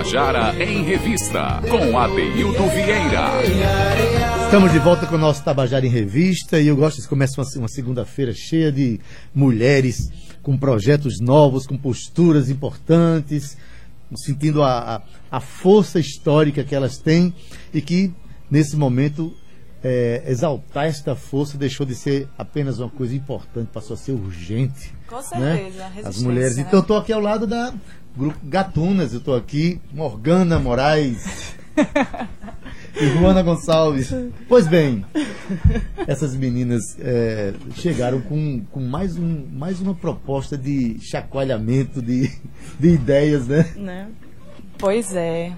Tabajara em Revista, com Adeildo Vieira. Estamos de volta com o nosso Tabajara em Revista e eu gosto que começa uma, uma segunda-feira cheia de mulheres com projetos novos, com posturas importantes, sentindo a, a, a força histórica que elas têm e que, nesse momento, é, exaltar esta força deixou de ser apenas uma coisa importante, passou a ser urgente. Com né? certeza, As mulheres. né? Então, estou aqui ao lado da grupo Gatunas, eu estou aqui, Morgana Moraes e Juana Gonçalves. Pois bem, essas meninas é, chegaram com, com mais, um, mais uma proposta de chacoalhamento de, de ideias, né? Né? Pois é.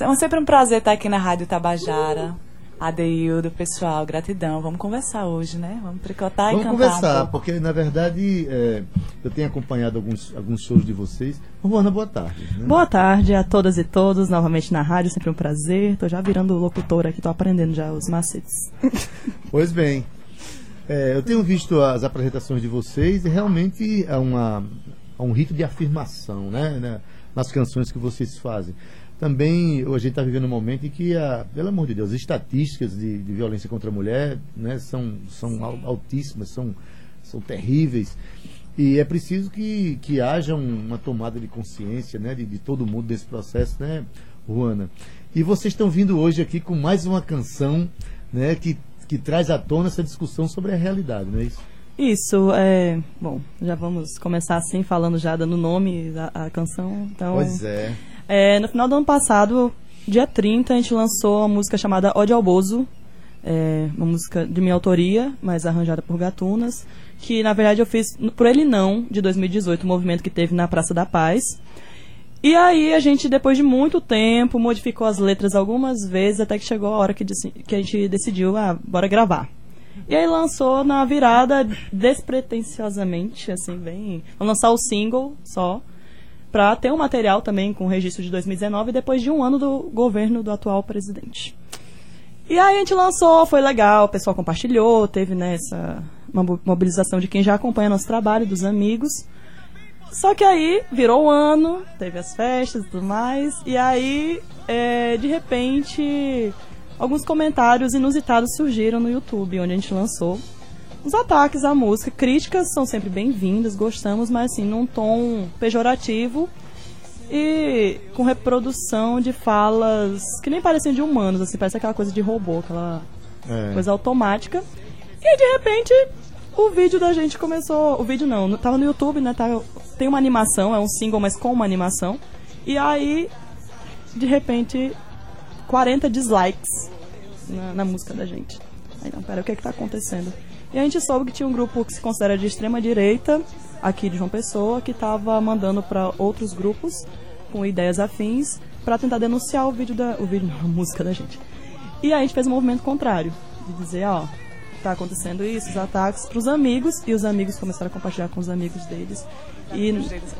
É sempre um prazer estar aqui na Rádio Tabajara. Adeildo, pessoal, gratidão. Vamos conversar hoje, né? Vamos tricotar Vamos e cantar conversar, um porque na verdade é, eu tenho acompanhado alguns, alguns shows de vocês. Juana, boa tarde. né? Boa tarde a todas e todos, novamente na rádio, sempre um prazer. Tô já virando locutora aqui, tô aprendendo já os macetes. Pois bem, é, eu tenho visto as apresentações de vocês e realmente é, uma, é um rito de afirmação né, né, nas canções que vocês fazem. Também a gente está vivendo um momento em que, a, pelo amor de Deus, as estatísticas de, de violência contra a mulher né, são, são al- altíssimas, são, são terríveis. E é preciso que, que haja um- uma tomada de consciência né, de, de todo mundo desse processo, né, Juana? E vocês estão vindo hoje aqui com mais uma canção né, que, que traz à tona essa discussão sobre a realidade, não é isso? Isso, é. Bom, já vamos começar assim, falando já dando nome à, à canção. Então, Pois é. É, no final do ano passado, dia 30, a gente lançou uma música chamada Ódio ao Bozo. É, uma música de minha autoria, mas arranjada por Gatunas. Que na verdade eu fiz por ele não, de 2018, um movimento que teve na Praça da Paz. E aí a gente, depois de muito tempo, modificou as letras algumas vezes, até que chegou a hora que, que a gente decidiu, ah, bora gravar. E aí lançou na virada despretensiosamente, assim, bem. Vamos lançar o single só para ter um material também com registro de 2019 depois de um ano do governo do atual presidente. E aí a gente lançou, foi legal, o pessoal compartilhou, teve nessa uma mo- mobilização de quem já acompanha nosso trabalho, dos amigos. Só que aí virou o ano, teve as festas e tudo mais, e aí é, de repente alguns comentários inusitados surgiram no YouTube, onde a gente lançou os ataques à música, críticas são sempre bem-vindas, gostamos, mas assim, num tom pejorativo e com reprodução de falas que nem pareciam de humanos, assim, parece aquela coisa de robô, aquela É. coisa automática. E de repente o vídeo da gente começou. O vídeo não, tava no YouTube, né? Tá, tem uma animação, é um single, mas com uma animação. E aí, de repente, 40 dislikes na, na música da gente. Aí, não, pera, o que é que tá acontecendo? E a gente soube que tinha um grupo que se considera de extrema direita, aqui de João Pessoa, que tava mandando para outros grupos com ideias afins para tentar denunciar o vídeo da. O vídeo, não, a música da gente. E a gente fez um movimento contrário, de dizer, ó, tá acontecendo isso, os ataques pros amigos, e os amigos começaram a compartilhar com os amigos deles. E, Os deles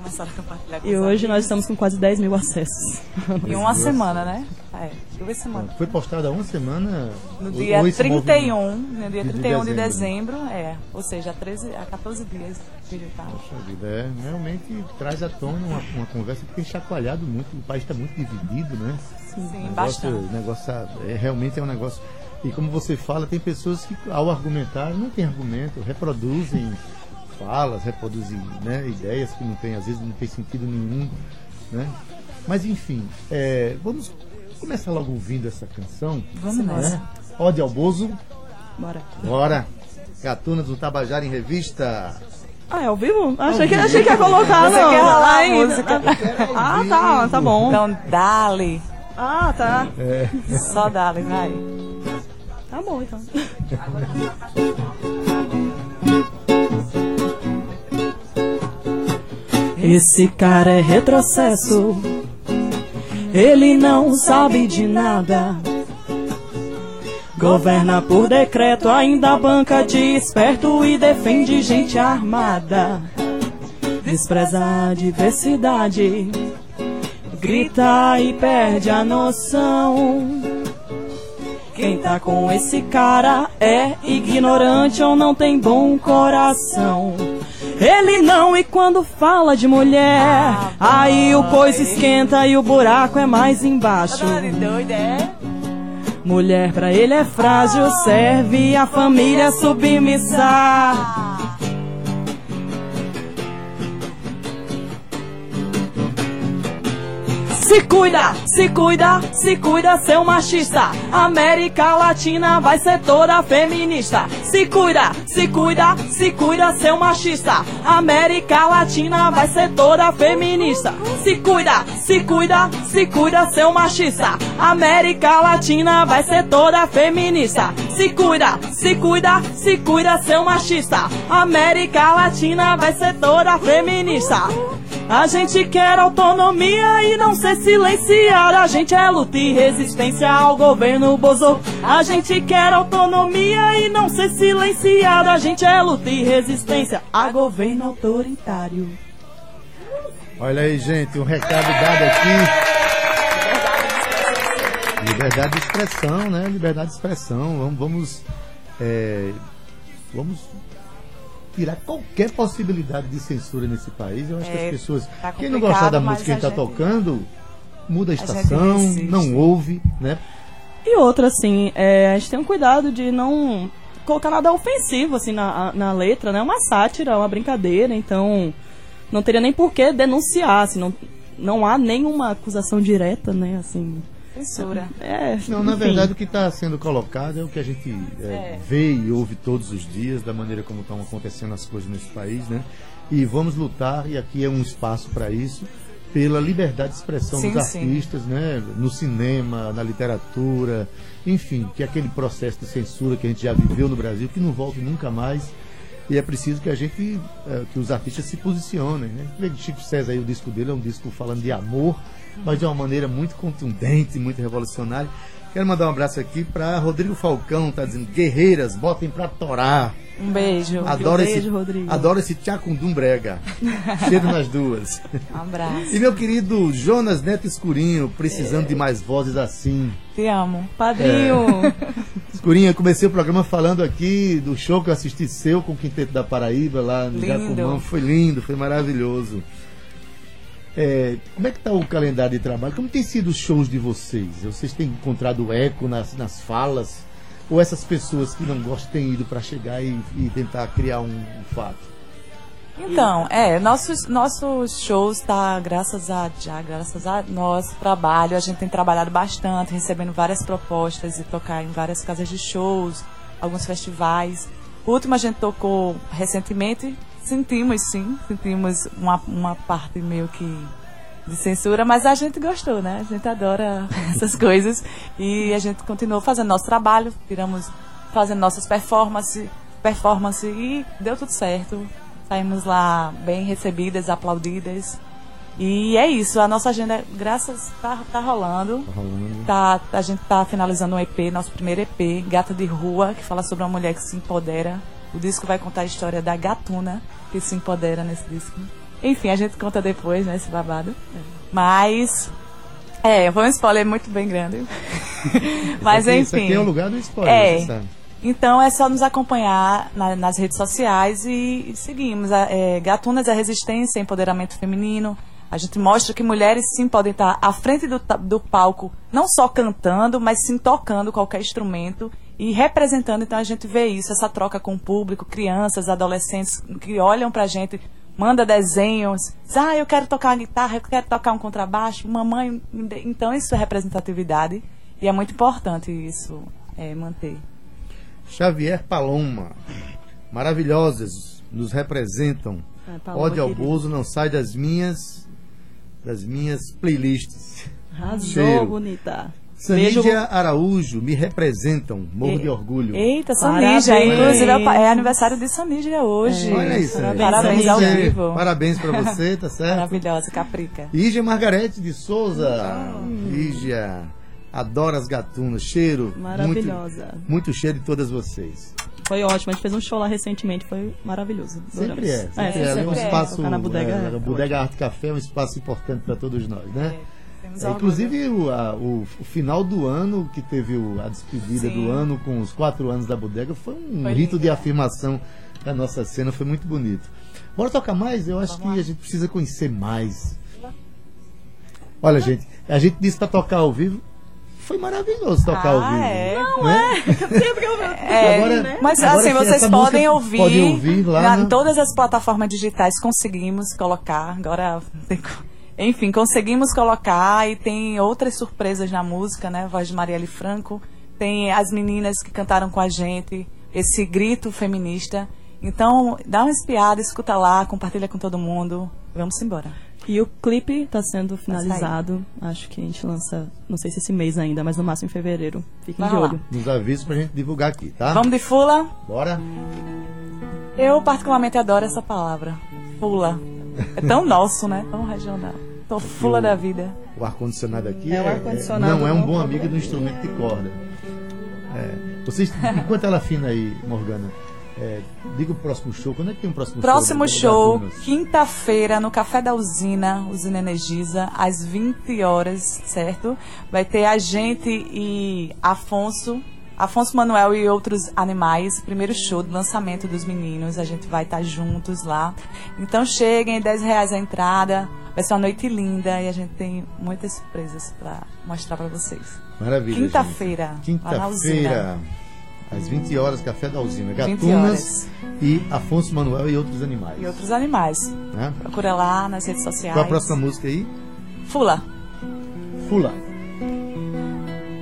e os hoje amigos. nós estamos com quase 10 mil acessos. Em uma semana, né? É, duas semanas. Foi postado há uma semana. No dia ou esse 31, movimento- no dia de 31 de dezembro. dezembro, é. Ou seja, há, 13, há 14 dias vídeo tá. Poxa vida, é, realmente traz à tona uma, uma conversa que tem chacoalhado muito. O país está muito dividido, né? Sim, negócio, bastante. negócio é, realmente é um negócio. E como você fala, tem pessoas que ao argumentar não tem argumento, reproduzem falas, reproduzem né, ideias que não tem, às vezes não tem sentido nenhum. Né? Mas enfim, é, vamos começar logo ouvindo essa canção. Vamos né? nessa. Ode ao Bozo, Bora. bora! Gatunas do Tabajara em Revista. Ah, é ao vivo? Achei que, achei que ia colocar, Você não. quer rolar a música? Ah, tá, tá bom. Então, dale. Ah, tá. Só dale, vai. Bom, então. Esse cara é retrocesso. Ele não sabe de nada. Governa por decreto, ainda banca de esperto e defende gente armada. Despreza a diversidade, grita e perde a noção. Quem tá com esse cara é ignorante ou não tem bom coração. Ele não, e quando fala de mulher, aí o coisa esquenta e o buraco é mais embaixo. Mulher pra ele é frágil, serve a família submissa. Se cuida, se cuida, se cuida, seu machista. América Latina vai ser toda feminista. Se cuida, se cuida, se cuida, seu machista. América Latina vai ser toda feminista. Se cuida, se cuida, se cuida, seu machista. América Latina vai ser toda feminista. Se cuida, se cuida, se cuida, seu machista. América Latina vai ser toda feminista. A gente quer autonomia e não ser silenciada. A gente é luta e resistência ao governo Bozo. A gente quer autonomia e não ser silenciada. A gente é luta e resistência a governo autoritário. Olha aí, gente, um recado dado aqui. Liberdade de expressão, né? Liberdade de expressão. Vamos, vamos, é, vamos tirar qualquer possibilidade de censura nesse país. Eu acho que É, as pessoas. tá quem não gostar da música que a gente a está gente- tocando, muda a gente estação, resiste. não ouve, né? E outra, assim, é, a gente tem um cuidado de não colocar nada ofensivo, assim, na, na letra, né? É uma sátira, uma brincadeira, então não teria nem por que denunciar, assim, não, não há nenhuma acusação direta, né, assim. Censura. É, Não, na enfim. verdade o que está sendo colocado é o que a gente é, É. vê e ouve todos os dias, da maneira como estão acontecendo as coisas nesse país, né? E vamos lutar, e aqui é um espaço para isso, pela liberdade de expressão Sim, dos sim. artistas, né? No cinema, na literatura, enfim, que é aquele processo de censura que a gente já viveu no Brasil, que não volte nunca mais. E é preciso que a gente, eh, que os artistas se posicionem, né? Chico César aí, o disco dele é um disco falando de amor, mas de uma maneira muito contundente, muito revolucionária. Quero mandar um abraço aqui para Rodrigo Falcão, tá dizendo, guerreiras, botem pra torar. Um beijo. Adoro beijo, esse, Rodrigo. adoro esse tchacundum brega. Cheiro nas duas. Um abraço. E meu querido Jonas Neto Escurinho, precisando de mais vozes assim. Te amo. Padrinho! Escurinho, eu comecei o programa falando aqui do show que eu assisti seu com o Quinteto da Paraíba lá no Lindo. Jacumã. Foi lindo, foi maravilhoso. É, como é que está o calendário de trabalho? Como tem sido os shows de vocês? Vocês têm encontrado eco nas, nas falas? Ou essas pessoas que não gostam têm ido para chegar e, e tentar criar um, um fato? Então, é, nossos, nossos shows tá, graças a já, graças a nosso trabalho, a gente tem trabalhado bastante, recebendo várias propostas de tocar em várias casas de shows, alguns festivais. O último a gente tocou recentemente, sentimos sim, sentimos uma, uma parte meio que de censura, mas a gente gostou, né? A gente adora essas coisas e a gente continuou fazendo nosso trabalho, tiramos, fazendo nossas performances, performance e deu tudo certo. Saímos lá bem recebidas, aplaudidas. E é isso, a nossa agenda, graças, tá, tá rolando. rolando. Tá, a gente tá finalizando um EP, nosso primeiro EP, Gata de Rua, que fala sobre uma mulher que se empodera. O disco vai contar a história da gatuna que se empodera nesse disco. Enfim, a gente conta depois, né, esse babado. Mas, é, foi um spoiler muito bem grande. Mas Isso aqui- Isso enfim. aqui é o lugar do spoiler, É. você sabe? Então é só nos acompanhar na- nas redes sociais e, e seguimos. A- É, Gatunas é resistência, empoderamento feminino. A gente mostra que mulheres sim podem estar à frente do, do palco, não só cantando, mas sim tocando qualquer instrumento e representando. Então a gente vê isso, essa troca com o público, crianças, adolescentes que olham pra gente, manda desenhos, diz, ah, eu quero tocar uma guitarra, eu quero tocar um contrabaixo, mamãe. me dê-" Então isso é representatividade e é muito importante isso é, manter. Xavier Paloma. Maravilhosas, nos representam. É, Paloma, Ódio ao. Bozo não sai das minhas das minhas playlists. Arrasou, Cheiro. bonita. Sanídia Araújo, me representam. Morro de orgulho. Eita. Sanídia. Inclusive é é aniversário de Sanídia hoje. É. Olha isso. Parabéns, Parabéns ao vivo. Parabéns pra você, tá certo? Maravilhosa, Caprica. Ígia Margarete de Souza. Ígia, adoro as gatunas. Cheiro. Maravilhosa. Muito, muito cheiro de todas vocês. Foi ótimo, a gente fez um show lá recentemente, foi maravilhoso. Sempre é. Sempre é. Ali é um sempre é. espaço. Na bodega é, é bodega Arte Café é um espaço importante para todos nós, né? Temos É, inclusive o, a- o- o final do ano, que teve o- a despedida Sim. do ano com os quatro anos da bodega, foi um Foi rito lindo, de né? afirmação da nossa cena, foi muito bonito. Bora tocar mais? Eu acho Vamos que lá. a gente precisa conhecer mais. Olha, gente, a gente disse pra tocar ao vivo. Foi maravilhoso tocar ao Ah, vivo. é. né? É, Agora- mas agora assim, que vocês podem ouvir, pode ouvir lá na- na- em todas as plataformas digitais conseguimos colocar. Agora, tem enfim, conseguimos colocar e tem outras surpresas na música, né? Voz de Marielle Franco, tem as meninas que cantaram com a gente, esse grito feminista. Então, dá uma espiada, escuta lá, compartilha com todo mundo. Vamos embora. E o clipe está sendo finalizado. Acho que a gente lança, não sei se esse mês ainda, mas no máximo em fevereiro. Fiquem Vai de lá. olho. Nos avisos pra gente divulgar aqui, tá? Vamos de fula? Bora? Eu particularmente adoro essa palavra. Fula. É tão nosso, né? Tão regional. Tô fula da vida. O ar-condicionado aqui É, o ar-condicionado não é um bom amigo do instrumento de corda. É, vocês, enquanto ela afina aí, Morgana, é, diga o próximo show. Quando é que tem o próximo, Próximo show? show, da Tunas? quinta-feira, no Café da Usina, Usina Energisa, às 20 horas, certo? Vai ter a gente e Afonso, Afonso Manuel e outros animais, primeiro show do lançamento dos meninos, a gente vai estar juntos lá. Então cheguem, 10 reais a entrada, vai ser uma noite linda e a gente tem muitas surpresas para mostrar para vocês. Maravilha. Quinta-feira. Quinta-feira, às 20 horas, Café da Usina. 20 Gatunas e Afonso Manuel e outros animais. E outros animais. né? Procura lá nas redes sociais. Qual a próxima música aí? Fula. Fula.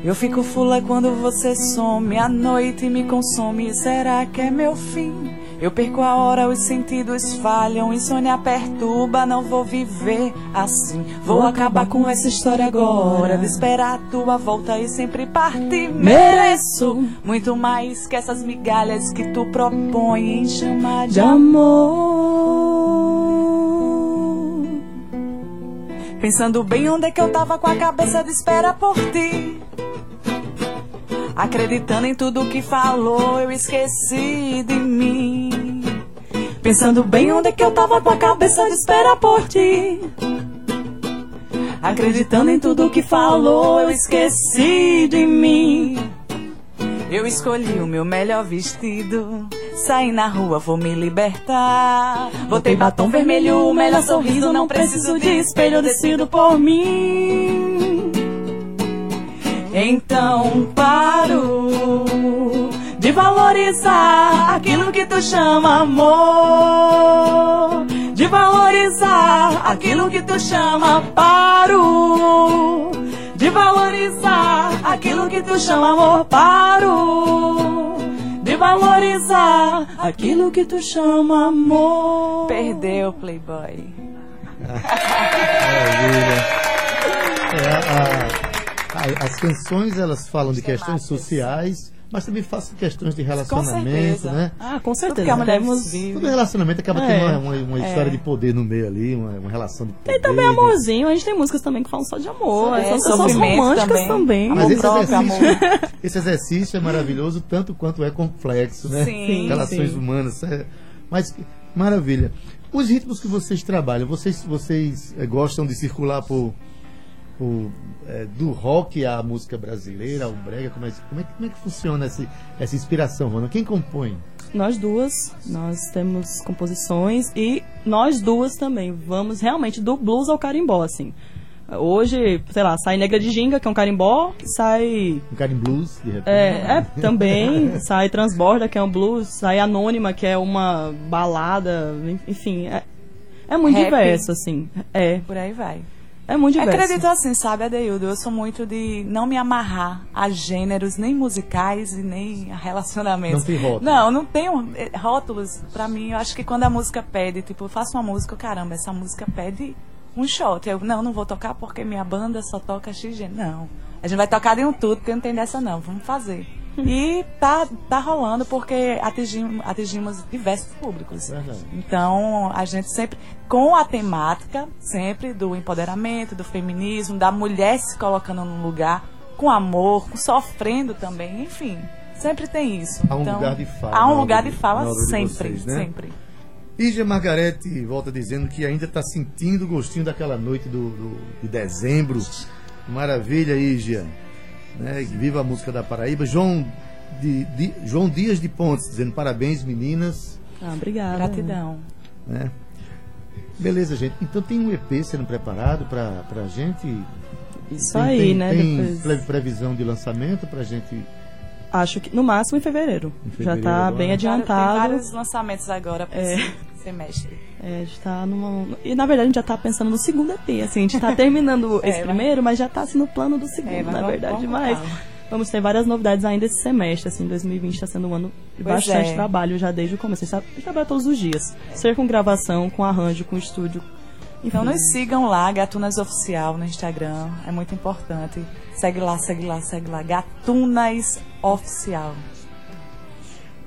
Eu fico fula quando você some, a noite me consome, será que é meu fim? Eu perco a hora, os sentidos falham, insônia perturba, não vou viver assim. Vou acabar com essa história agora, de esperar a tua volta e sempre partir. Mereço muito mais que essas migalhas que tu propõe em chamar de De amor. Pensando bem onde é que eu tava com a cabeça de espera por ti. Acreditando em tudo que falou, eu esqueci de mim. Pensando bem onde é que eu tava com a cabeça de espera por ti. Acreditando em tudo que falou, eu esqueci de mim. Eu escolhi o meu melhor vestido. Saí na rua, vou me libertar. Botei batom vermelho, o melhor sorriso. Não preciso de espelho, decido por mim. Então paro de valorizar aquilo que tu chama amor. De valorizar aquilo que tu chama paro. De valorizar aquilo que tu chama amor. Paro. De valorizar aquilo que tu chama amor. Perdeu, Playboy. Maravilha. É, a- a- as canções elas falam de questões sociais, mas também falam questões de relacionamento, certeza. né? Ah, com Tudo que a certeza. mulher vive. Todo relacionamento acaba É. tendo uma, uma- uma É. história de poder no meio ali, uma, uma relação de poder. Tem também amorzinho, a gente tem músicas também que falam só de amor. É, são pessoas sofrimento românticas também. também. Mas esse próprio, exercício, esse exercício é maravilhoso tanto quanto é complexo, né? Sim, Relações sim. humanas. é- mas, maravilha. Os ritmos que vocês trabalham, vocês, vocês eh, gostam de circular por, por, eh, do rock à música brasileira, ao brega? Como é, como é, que- como é que funciona esse, essa inspiração, Rona? Quem compõe? Nós duas, nós temos composições e nós duas também vamos realmente do blues ao carimbó, assim. Hoje, sei lá, sai Negra de Ginga, que é um carimbó, sai Um em blues, de repente? É, é, também sai Transborda, que é um blues, sai Anônima, que é uma balada, enfim, é, é muito Rap. diverso, assim. É, Por aí vai. É muito diverso. Acredito assim, sabe, Adeildo? Eu sou muito de não me amarrar a gêneros, nem musicais e nem a relacionamentos. Não tem rótulo. Não, não tenho eh, rótulos. Pra mim, eu acho que quando a música pede, tipo, eu faço uma música, caramba, essa música pede um shot. Eu, não, não vou tocar porque minha banda só toca X gênero. Não. A gente vai tocar de um tudo, porque não tem dessa não. Vamos fazer. E tá, tá rolando porque atingimos, atingimos diversos públicos. Verdade. Então, a gente sempre, com a temática, sempre do empoderamento, do feminismo, da mulher se colocando no lugar, com amor, com sofrendo também, enfim. Sempre tem isso. Há um Então, lugar de fala Há um lugar de- de fala obra de sempre, vocês, né? sempre. Ígia Margarete volta dizendo que ainda está sentindo o gostinho daquela noite do, do- de dezembro. Maravilha, Ígia. Né? Viva a música da Paraíba. João, de- de- João Dias de Pontes dizendo parabéns, meninas. Ah, obrigada. Gratidão. né? Beleza, gente. Então tem um EP sendo preparado para a gente. Isso Tem- aí, tem, né? Tem Depois- pre- previsão de lançamento para a gente. Acho que no máximo em fevereiro. Em Já fevereiro tá agora. bem Tem adiantado. vários lançamentos agora para É. esse semestre. É, a gente tá numa. E na verdade a gente já tá pensando no segundo EP, assim, a gente tá terminando É, esse vai- primeiro, mas já tá assim, no plano do segundo, É, na vamos- verdade. vamos mas calma. vamos ter várias novidades ainda esse semestre, assim, 2020 tá sendo um ano de Pois bastante é. trabalho já desde o começo. A gente tá- a gente trabalha todos os dias. Seja com gravação, com arranjo, com estúdio. Então nos sigam lá, Gatunas Oficial no Instagram. É muito importante. Segue lá, segue lá, segue lá. Gatunas Oficial.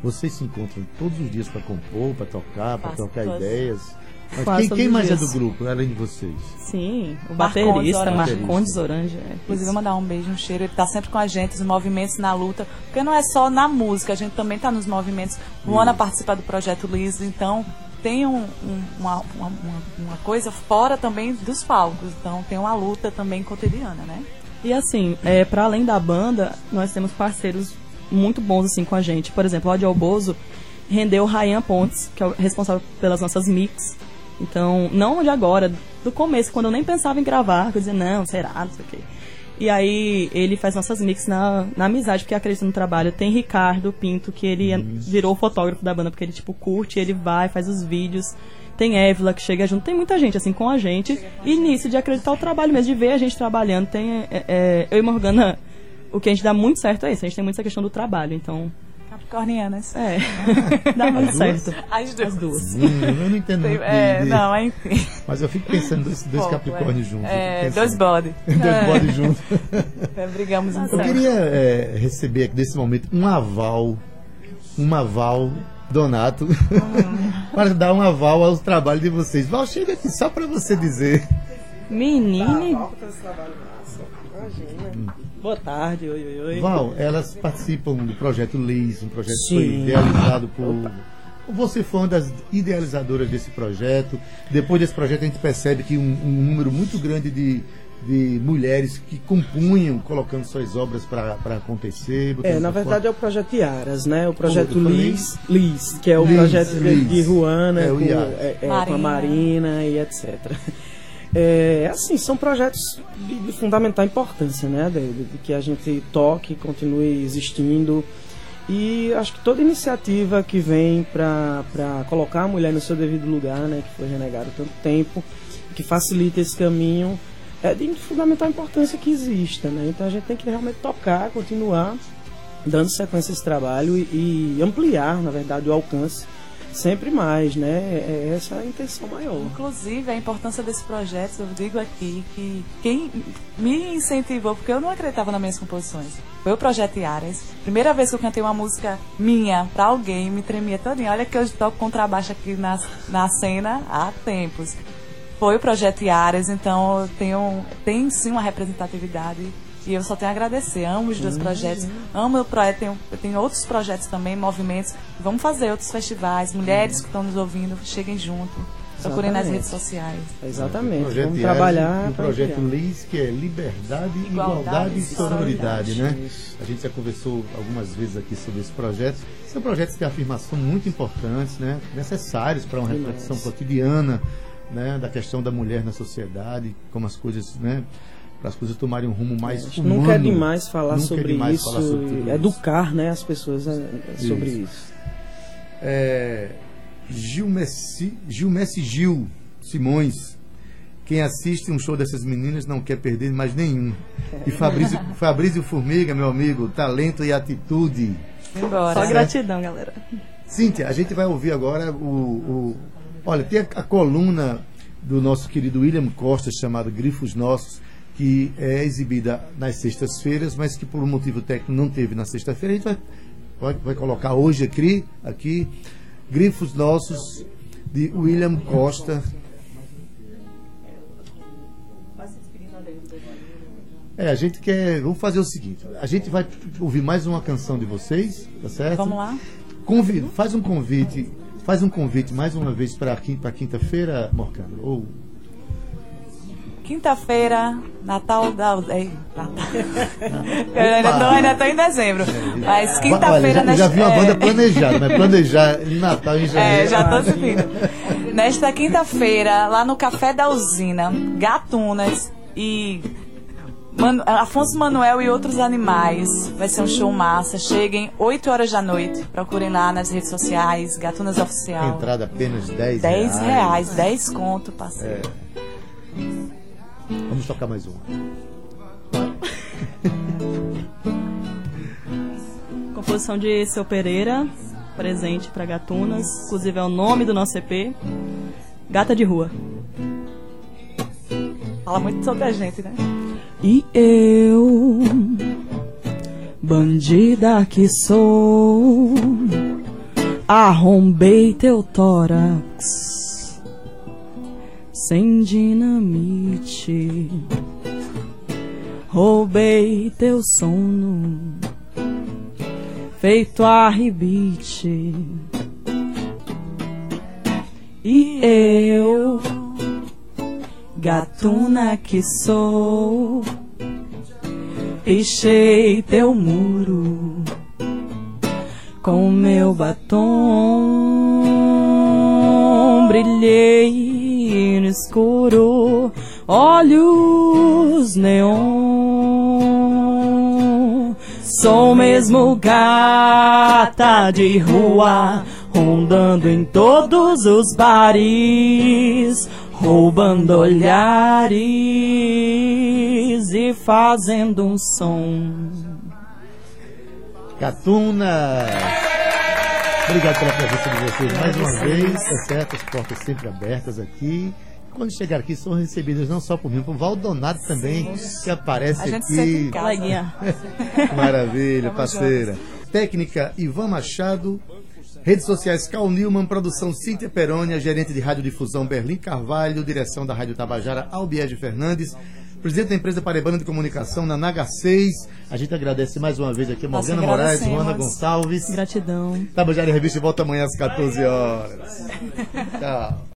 Vocês se encontram todos os dias para compor, para tocar, para trocar todos. ideias. Quem, quem mais é dias. do grupo, além de vocês? Sim, o baterista. Marcondes Orange. é. Inclusive, eu mandar um beijo, um cheiro. Ele tá sempre com a gente, os movimentos na luta. Porque não é só na música, a gente também tá nos movimentos. Luana participa do projeto Liso, então tem um- um- uma, uma, uma- uma coisa fora também dos palcos. Então tem uma luta também cotidiana, né? E assim, é, para além da banda, nós temos parceiros muito bons assim com a gente. Por exemplo, o Audio Bozo rendeu o Ryan Pontes, que é o responsável pelas nossas mix. Então, não de agora, do começo, quando eu nem pensava em gravar, eu dizia, não, será, não sei o quê. E aí, ele faz nossas mix na, na amizade, porque acredita no trabalho. Tem Ricardo Pinto, que ele é- virou fotógrafo da banda, porque ele, tipo, curte, ele vai, faz os vídeos. Tem Évila, que chega junto. Tem muita gente, assim, com a gente. E nisso, de acreditar o trabalho mesmo, de ver a gente trabalhando. Tem, é, é, eu e Morgana, o que a gente dá muito certo é isso. A gente tem muito essa questão do trabalho, então... Capricornianas. É, dá muito certo. As duas. As duas. Hum, eu não entendo muito É, de- não, enfim. Mas eu fico pensando dois, dois Pouco, Capricórnios juntos. eu fico É, dois body. dois bodies juntos. É, brigamos um Eu queria é, receber aqui nesse momento um aval, um aval, Donato, para dar um aval ao trabalho de vocês. Val, chega aqui só para você dizer. Menine... Boa tarde, oi, oi, oi. Val, elas participam do projeto LIS, um projeto que foi Sim. idealizado por. Você foi uma das idealizadoras desse projeto. Depois desse projeto, a gente percebe que um, um número muito grande de, de mulheres que compunham, colocando suas obras para acontecer. É, na verdade é o projeto Iaras, né? O projeto? Liz, Liz, que é o Liz, projeto de, Liz. de Ruana, É, com, é, é, com a Marina e etc. É, assim, são projetos de, de fundamental importância, né? De, de- de que a gente toque, continue existindo. E acho que toda iniciativa que vem para colocar a mulher no seu devido lugar, né? Que foi renegado tanto tempo, que facilita esse caminho, é de fundamental importância que exista, né? Então a gente tem que realmente tocar, continuar dando sequência a esse trabalho e, e ampliar, na verdade, o alcance sempre mais, né? É essa a intenção maior. Inclusive, a importância desse projeto, eu digo aqui que quem me incentivou, porque eu não acreditava nas minhas composições, foi o Projeto Iaras. Primeira vez que eu cantei uma música minha pra alguém, me tremia todinha. Olha que eu toco contrabaixo aqui na, na cena há tempos. Foi o Projeto Iaras, então eu tenho, tem sim uma representatividade. E eu só tenho a agradecer. Amo os dois projetos. Amo o projeto. Tenho, eu tenho outros projetos também, movimentos. Vamos fazer outros festivais. Mulheres que estão nos ouvindo, cheguem junto. Procurem nas redes sociais. Exatamente. Vamos trabalhar. o projeto. LIS, que é Liberdade, Igualdade Igualdade e Sororidade, Sororidade. né? Isso. A gente já conversou algumas vezes aqui sobre esse projeto. São projetos de afirmação muito importantes, né? Necessários para uma reflexão cotidiana, né? Da questão da mulher na sociedade, como as coisas, né? Para as coisas tomarem um rumo mais que humano. Nunca é demais falar Nunca é sobre demais isso, falar sobre tudo isso. educar né, as pessoas é, é, sobre Isso. isso. É, Gil Messi, Gil Messi Gil Simões. Quem assiste um show dessas meninas não quer perder mais nenhum. E Fabrício, Fabrício Formiga, meu amigo, talento e atitude. Embora. Só gratidão, galera. Cíntia, a gente vai ouvir agora o. o- olha, tem a, a coluna do nosso querido William Costa, chamada Grifos Nossos, que é exibida nas sextas-feiras, mas que por um motivo técnico não teve na sexta-feira. A gente vai, vai, vai colocar hoje aqui, aqui Grifos Nossos, de William Costa. É, a gente quer. Vamos fazer o seguinte: a gente vai ouvir mais uma canção de vocês, tá certo? Vamos lá? Convi- faz um convite Faz um convite mais uma vez para quinta, quinta-feira, Morcano. Ou Quinta-feira, Natal da. Ei, Natal. Eu ainda tô, ainda tô em dezembro. Mas quinta-feira. já, já vi uma é, banda planejada, mas planejar em Natal em É, janeiro. já tô seguindo. Nesta quinta-feira, lá no Café da Usina, Gatunas e Afonso Manuel e outros animais. Vai ser um show massa. Cheguem 8 horas da noite. Procurem lá nas redes sociais, Gatunas Oficial. Entrada apenas 10 10 reais, 10 conto, parceiro. Vamos tocar mais uma. Composição de Seu Pereira, presente para Gatunas. Inclusive é o nome do nosso EP. Gata de Rua. Fala muito sobre a gente, né? E eu, bandida que sou, arrombei teu tórax sem dinamite, roubei teu sono, feito a ribite. E eu gatuna que sou, pichei teu muro com meu batom, brilhei no escuro, olhos neon. Sou mesmo gata de rua, rondando em todos os bares, roubando olhares e fazendo um som. Catuna! Obrigado pela presença de vocês mais uma vez, tá certo? As portas sempre abertas aqui. Quando chegar aqui, são recebidas não só por mim, por Valdonato também, que aparece A gente sempre em aqui. casa. Maravilha, parceira. Técnica Ivan Machado. Redes sociais Cal Newman, produção Cíntia Perônia, gerente de radiodifusão Berlim Carvalho, direção da Rádio Tabajara Albiege Fernandes, presidente da empresa Parebana de Comunicação na Naga 6. A gente agradece mais uma vez aqui a Morgana Moraes. Joana Gonçalves. Gratidão. Tabajara em Revista volta amanhã às 14 horas. Tchau.